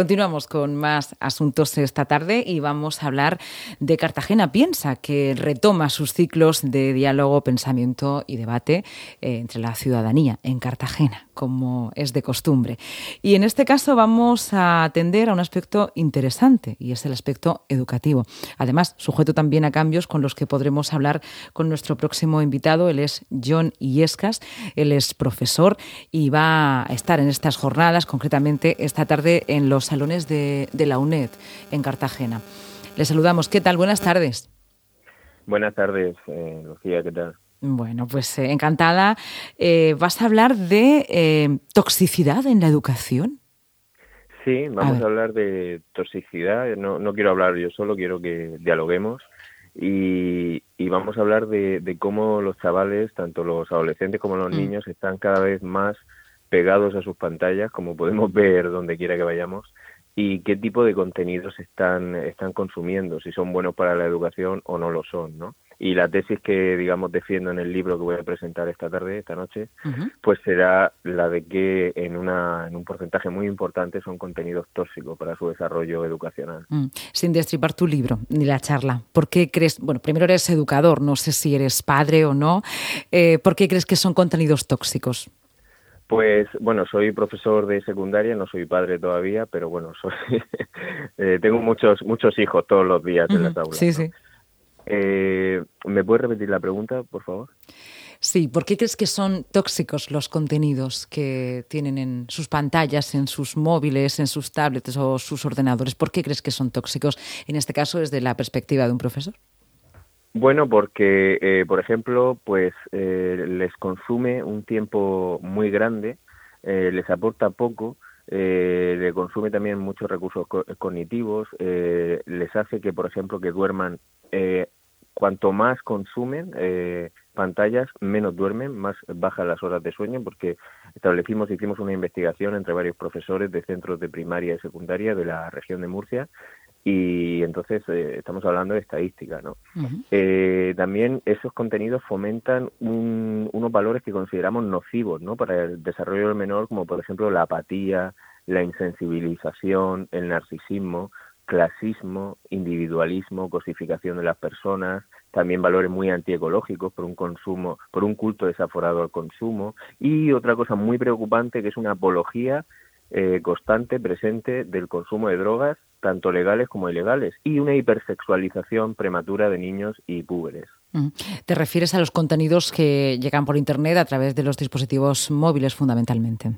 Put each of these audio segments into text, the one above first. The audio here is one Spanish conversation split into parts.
Continuamos con más asuntos esta tarde y vamos a hablar de Cartagena. Piensa, que retoma sus ciclos de diálogo, pensamiento y debate eh, entre la ciudadanía en Cartagena, como es de costumbre. Y en este caso vamos a atender a un aspecto interesante y es el aspecto educativo. Además, sujeto también a cambios con los que podremos hablar con nuestro próximo invitado. Él es John Iescas, él es profesor y va a estar en estas jornadas, concretamente esta tarde en los salones de, la UNED en Cartagena. Le saludamos. ¿Qué tal? Buenas tardes. Buenas tardes, eh, Lucía. ¿Qué tal? Bueno, pues eh, encantada. Eh, ¿Vas a hablar de toxicidad en la educación? Sí, vamos a, hablar de toxicidad. No, no, quiero hablar yo solo, quiero que dialoguemos. Y, vamos a hablar de, de, cómo los chavales, tanto los adolescentes como los mm. niños, están cada vez más pegados a sus pantallas, como podemos ver donde quiera que vayamos, y qué tipo de contenidos están, están consumiendo, si son buenos para la educación o no lo son, ¿no? Y la tesis que, digamos, defiendo en el libro que voy a presentar esta tarde, esta noche, pues será la de que en, una, en un porcentaje muy importante son contenidos tóxicos para su desarrollo educacional. Mm. Sin destripar tu libro ni la charla, ¿por qué crees, bueno, primero eres educador, no sé si eres padre o no, eh, ¿por qué crees que son contenidos tóxicos? Pues bueno, soy profesor de secundaria, no soy padre todavía, pero bueno, soy, eh, tengo muchos muchos hijos todos los días en las aulas. Sí, sí. Eh, ¿Me puedes repetir la pregunta, por favor? Sí, ¿por qué crees que son tóxicos los contenidos que tienen en sus pantallas, en sus móviles, en sus tablets o sus ordenadores? ¿Por qué crees que son tóxicos? En este caso, desde la perspectiva de un profesor. Bueno, porque, eh, por ejemplo, pues eh, les consume un tiempo muy grande, eh, les aporta poco, eh, le consume también muchos recursos cognitivos, les hace que, por ejemplo, que duerman, cuanto más consumen pantallas, menos duermen, más bajan las horas de sueño, porque establecimos, hicimos una investigación entre varios profesores de centros de primaria y secundaria de la región de Murcia y entonces eh, estamos hablando de estadística, ¿no? eh, también esos contenidos fomentan unos valores que consideramos nocivos, ¿no? Para el desarrollo del menor, como por ejemplo la apatía, la insensibilización, el narcisismo, clasismo, individualismo, cosificación de las personas, también valores muy antiecológicos por un consumo, por un culto desaforado al consumo y otra cosa muy preocupante que es una apología eh, constante, presente del consumo de drogas, tanto legales como ilegales, y una hipersexualización prematura de niños y púberes. Mm. ¿Te refieres a los contenidos que llegan por Internet a través de los dispositivos móviles fundamentalmente?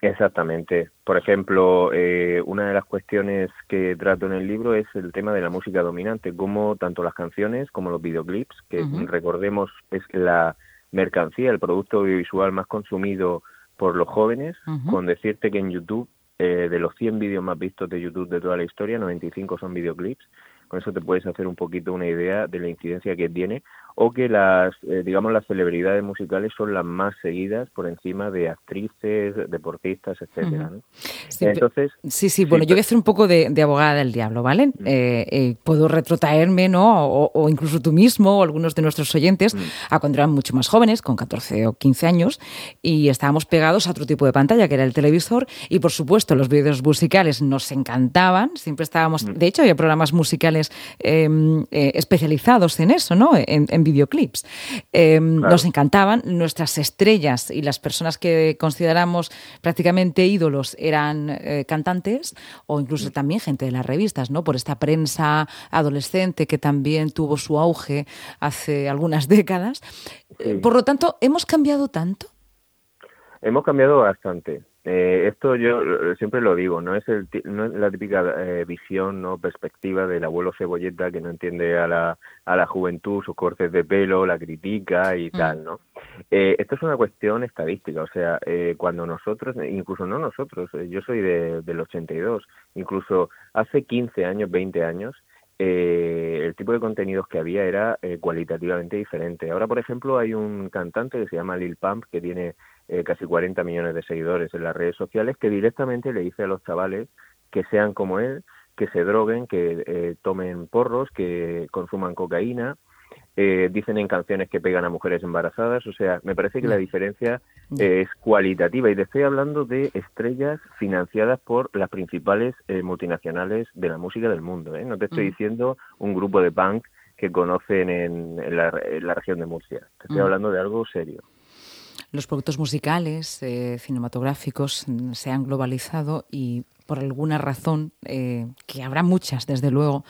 Exactamente. Por ejemplo, eh, una de las cuestiones que trato en el libro es el tema de la música dominante, como tanto las canciones como los videoclips, que recordemos es la mercancía, el producto audiovisual más consumido por los jóvenes, con decirte que en YouTube, eh, de los 100 vídeos más vistos de YouTube de toda la historia, 95 son videoclips. Con eso te puedes hacer un poquito una idea de la incidencia que tiene o que las, eh, digamos, las celebridades musicales son las más seguidas por encima de actrices, deportistas, etcétera. sí, Entonces, sí, sí, bueno, yo voy a hacer un poco de, abogada del diablo, ¿vale? Eh, eh, puedo retrotraerme, ¿no? O, incluso tú mismo o algunos de nuestros oyentes a cuando eran mucho más jóvenes, con 14 o 15 años, y estábamos pegados a otro tipo de pantalla, que era el televisor, y por supuesto los vídeos musicales nos encantaban, siempre estábamos, de hecho había programas musicales em, especializados en eso, ¿no? en videoclips. Em, nos encantaban, nuestras estrellas y las personas que consideramos prácticamente ídolos eran eh, cantantes o incluso mm. también gente de las revistas, ¿no? Por esta prensa adolescente que también tuvo su auge hace algunas décadas. Eh, por lo tanto, ¿hemos cambiado tanto? Hemos cambiado bastante. Eh, esto yo eh, siempre lo digo, no es, el, no es la típica eh, visión, no perspectiva del abuelo cebolleta que no entiende a la, a la juventud, sus cortes de pelo, la critica y mm. tal, ¿no? Eh, esto es una cuestión estadística, o sea, eh, cuando nosotros, incluso no nosotros, yo soy de, del 82, incluso hace 15 años, 20 años, eh, el tipo de contenidos que había era eh, cualitativamente diferente. Ahora, por ejemplo, hay un cantante que se llama Lil Pump que tiene eh, casi 40 millones de seguidores en las redes sociales, que directamente le dice a los chavales que sean como él, que se droguen, que eh, tomen porros, que consuman cocaína. eh, dicen en canciones que pegan a mujeres embarazadas, o sea, me parece que la diferencia es cualitativa y te estoy hablando de estrellas financiadas por las principales eh, multinacionales de la música del mundo, ¿eh? no te estoy diciendo un grupo de punk que conocen en, la, región de Murcia, te estoy hablando de algo serio. Los productos musicales, cinematográficos se han globalizado y por alguna razón, eh, que habrá muchas, desde luego,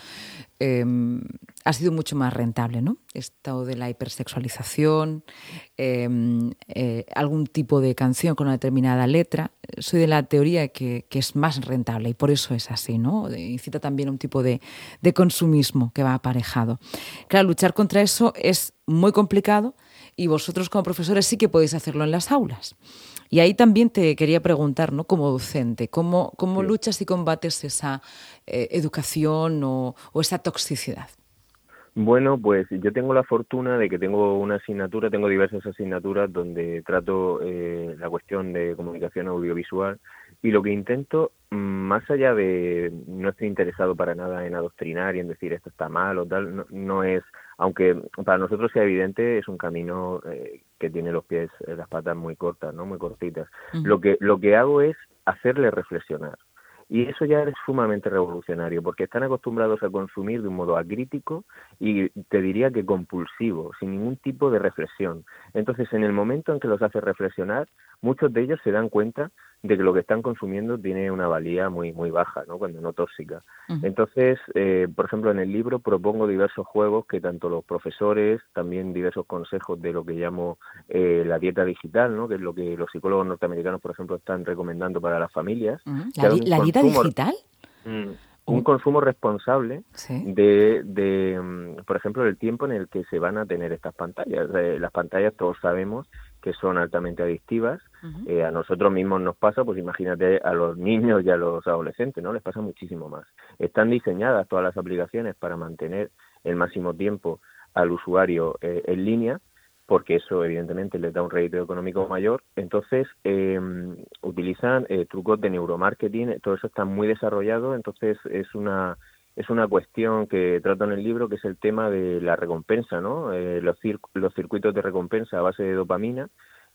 em, ha sido mucho más rentable, ¿no? Esto de la hipersexualización, em, eh, algún tipo de canción con una determinada letra. Soy de la teoría que, que, es más rentable y por eso es así, ¿no? Incita también un tipo de, de consumismo que va aparejado. Claro, luchar contra eso es muy complicado y vosotros como profesores sí que podéis hacerlo en las aulas. Y ahí también te quería preguntar, ¿no? Como docente, ¿cómo, cómo luchas y combates esa eh, educación o, esa toxicidad? Bueno, pues yo tengo la fortuna de que tengo una asignatura, tengo diversas asignaturas donde trato eh, la cuestión de comunicación audiovisual y lo que intento, más allá de no estoy interesado para nada en adoctrinar y en decir esto está mal o tal, no, es, aunque para nosotros sea evidente, es un camino eh, que tiene los pies, eh, las patas muy cortas, no muy cortitas. Lo que lo que hago es hacerle reflexionar. Y eso ya es sumamente revolucionario, porque están acostumbrados a consumir de un modo acrítico y te diría que compulsivo, sin ningún tipo de reflexión. Entonces, en el momento en que los hace reflexionar, muchos de ellos se dan cuenta de que lo que están consumiendo tiene una valía muy muy baja, ¿no? cuando no tóxica. Entonces, eh, por ejemplo, en el libro propongo diversos juegos que tanto los profesores, también diversos consejos de lo que llamo eh, la dieta digital, ¿no? que es lo que los psicólogos norteamericanos, por ejemplo, están recomendando para las familias. ¿La, dieta digital? Mm, un consumo responsable de, de, mm, por ejemplo, el tiempo en el que se van a tener estas pantallas. Eh, las pantallas todos sabemos que son altamente adictivas. Eh, a nosotros mismos nos pasa, pues imagínate a los niños y a los adolescentes, ¿no? Les pasa muchísimo más. Están diseñadas todas las aplicaciones para mantener el máximo tiempo al usuario eh, en línea, porque eso evidentemente les da un rédito económico mayor. Entonces, em, utilizan eh, trucos de neuromarketing, todo eso está muy desarrollado, entonces es una es una cuestión que trato en el libro, que es el tema de la recompensa, ¿no? Eh, los, los circuitos de recompensa a base de dopamina,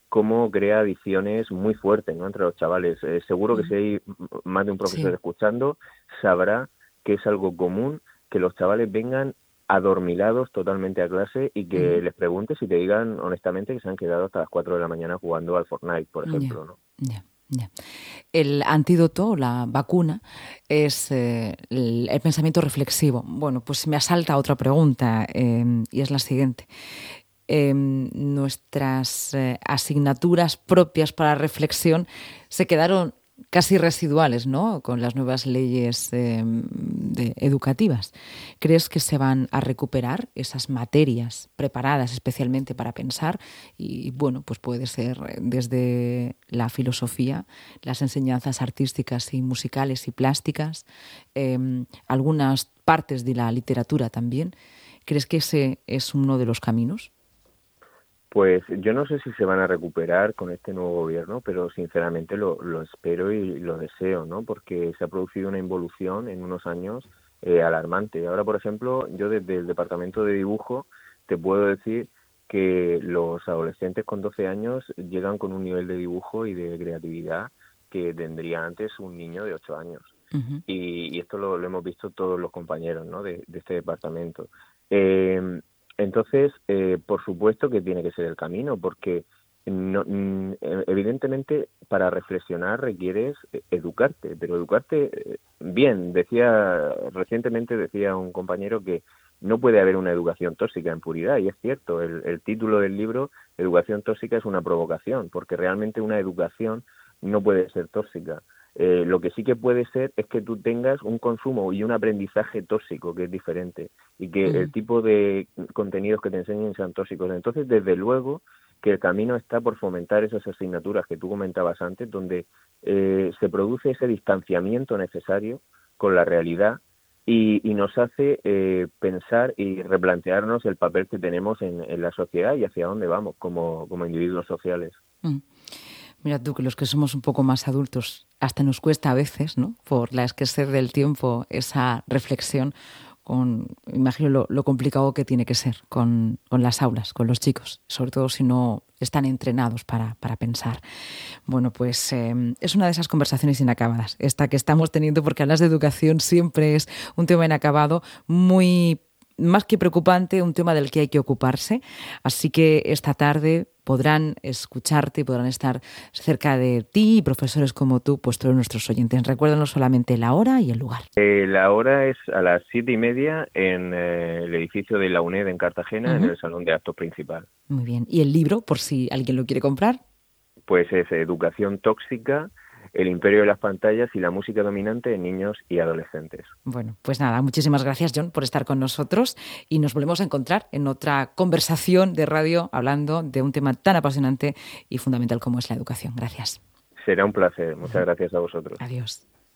cómo crea adicciones muy fuertes ¿no? entre los chavales. Eh, seguro que si hay más de un profesor escuchando, sabrá que es algo común que los chavales vengan adormilados totalmente a clase y que les preguntes y te digan honestamente que se han quedado hasta las 4 de la mañana jugando al Fortnite, por ejemplo. ¿no? El antídoto, la vacuna, es eh, el, pensamiento reflexivo. Bueno, pues me asalta otra pregunta em, y es la siguiente. Em, nuestras eh, asignaturas propias para reflexión se quedaron casi residuales, ¿no? Con las nuevas leyes em, educativas. ¿Crees que se van a recuperar esas materias preparadas especialmente para pensar? Y bueno, pues puede ser desde la filosofía, las enseñanzas artísticas y musicales y plásticas, em, algunas partes de la literatura también. ¿Crees que ese es uno de los caminos? Pues yo no sé si se van a recuperar con este nuevo gobierno, pero sinceramente lo, lo espero y lo deseo, ¿no? Porque se ha producido una involución en unos años eh, alarmante. Ahora, por ejemplo, yo desde el departamento de dibujo te puedo decir que los adolescentes con 12 años llegan con un nivel de dibujo y de creatividad que tendría antes un niño de 8 años. y, y, esto lo, lo, hemos visto todos los compañeros ¿no? de, de este departamento. Eh, entonces, eh, por supuesto que tiene que ser el camino, porque no, mm, evidentemente para reflexionar requieres eh, educarte, pero educarte eh, bien. Decía recientemente decía un compañero que no puede haber una educación tóxica en puridad y es cierto. El, el título del libro Educación tóxica es una provocación, porque realmente una educación no puede ser tóxica. Eh, lo que sí que puede ser es que tú tengas un consumo y un aprendizaje tóxico, que es diferente, y que el tipo de contenidos que te enseñen sean tóxicos. Entonces, desde luego que el camino está por fomentar esas asignaturas que tú comentabas antes, donde eh, se produce ese distanciamiento necesario con la realidad y, nos hace eh, pensar y replantearnos el papel que tenemos en, la sociedad y hacia dónde vamos como, individuos sociales. Mm. Mira tú que los que somos un poco más adultos hasta nos cuesta a veces, ¿no? Por la escasez del tiempo, esa reflexión con imagino lo, complicado que tiene que ser con, las aulas, con los chicos, sobre todo si no están entrenados para, pensar. Bueno, pues em, es una de esas conversaciones inacabadas, esta que estamos teniendo, porque hablas de educación siempre es un tema inacabado, muy más que preocupante, un tema del que hay que ocuparse. Así que esta tarde podrán escucharte y podrán estar cerca de ti y profesores como tú, pues todos nuestros oyentes. Recuérdanos solamente la hora y el lugar. Eh, la hora es a las siete y media en eh, el edificio de la UNED en Cartagena, en el salón de actos principal. Muy bien. ¿Y el libro, por si alguien lo quiere comprar? Pues es Educación Tóxica el imperio de las pantallas y la música dominante en niños y adolescentes. Bueno, pues nada, muchísimas gracias John por estar con nosotros y nos volvemos a encontrar en otra conversación de radio hablando de un tema tan apasionante y fundamental como es la educación. Gracias. Será un placer. Muchas gracias a vosotros. Adiós.